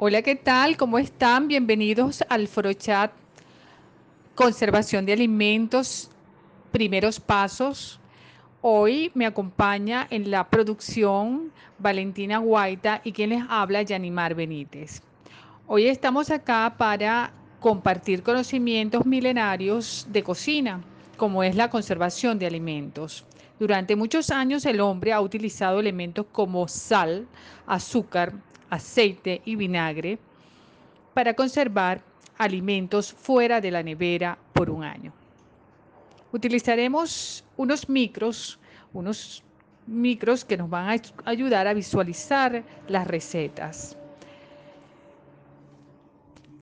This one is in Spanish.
Hola, ¿qué tal? ¿Cómo están? Bienvenidos al Forochat Conservación de Alimentos, primeros pasos. Hoy me acompaña en la producción Valentina Guaita y quien les habla Yanimar Benítez. Hoy estamos acá para compartir conocimientos milenarios de cocina, como es la conservación de alimentos. Durante muchos años el hombre ha utilizado elementos como sal, azúcar, aceite y vinagre para conservar alimentos fuera de la nevera por un año. Utilizaremos unos micros, unos micros que nos van a ayudar a visualizar las recetas.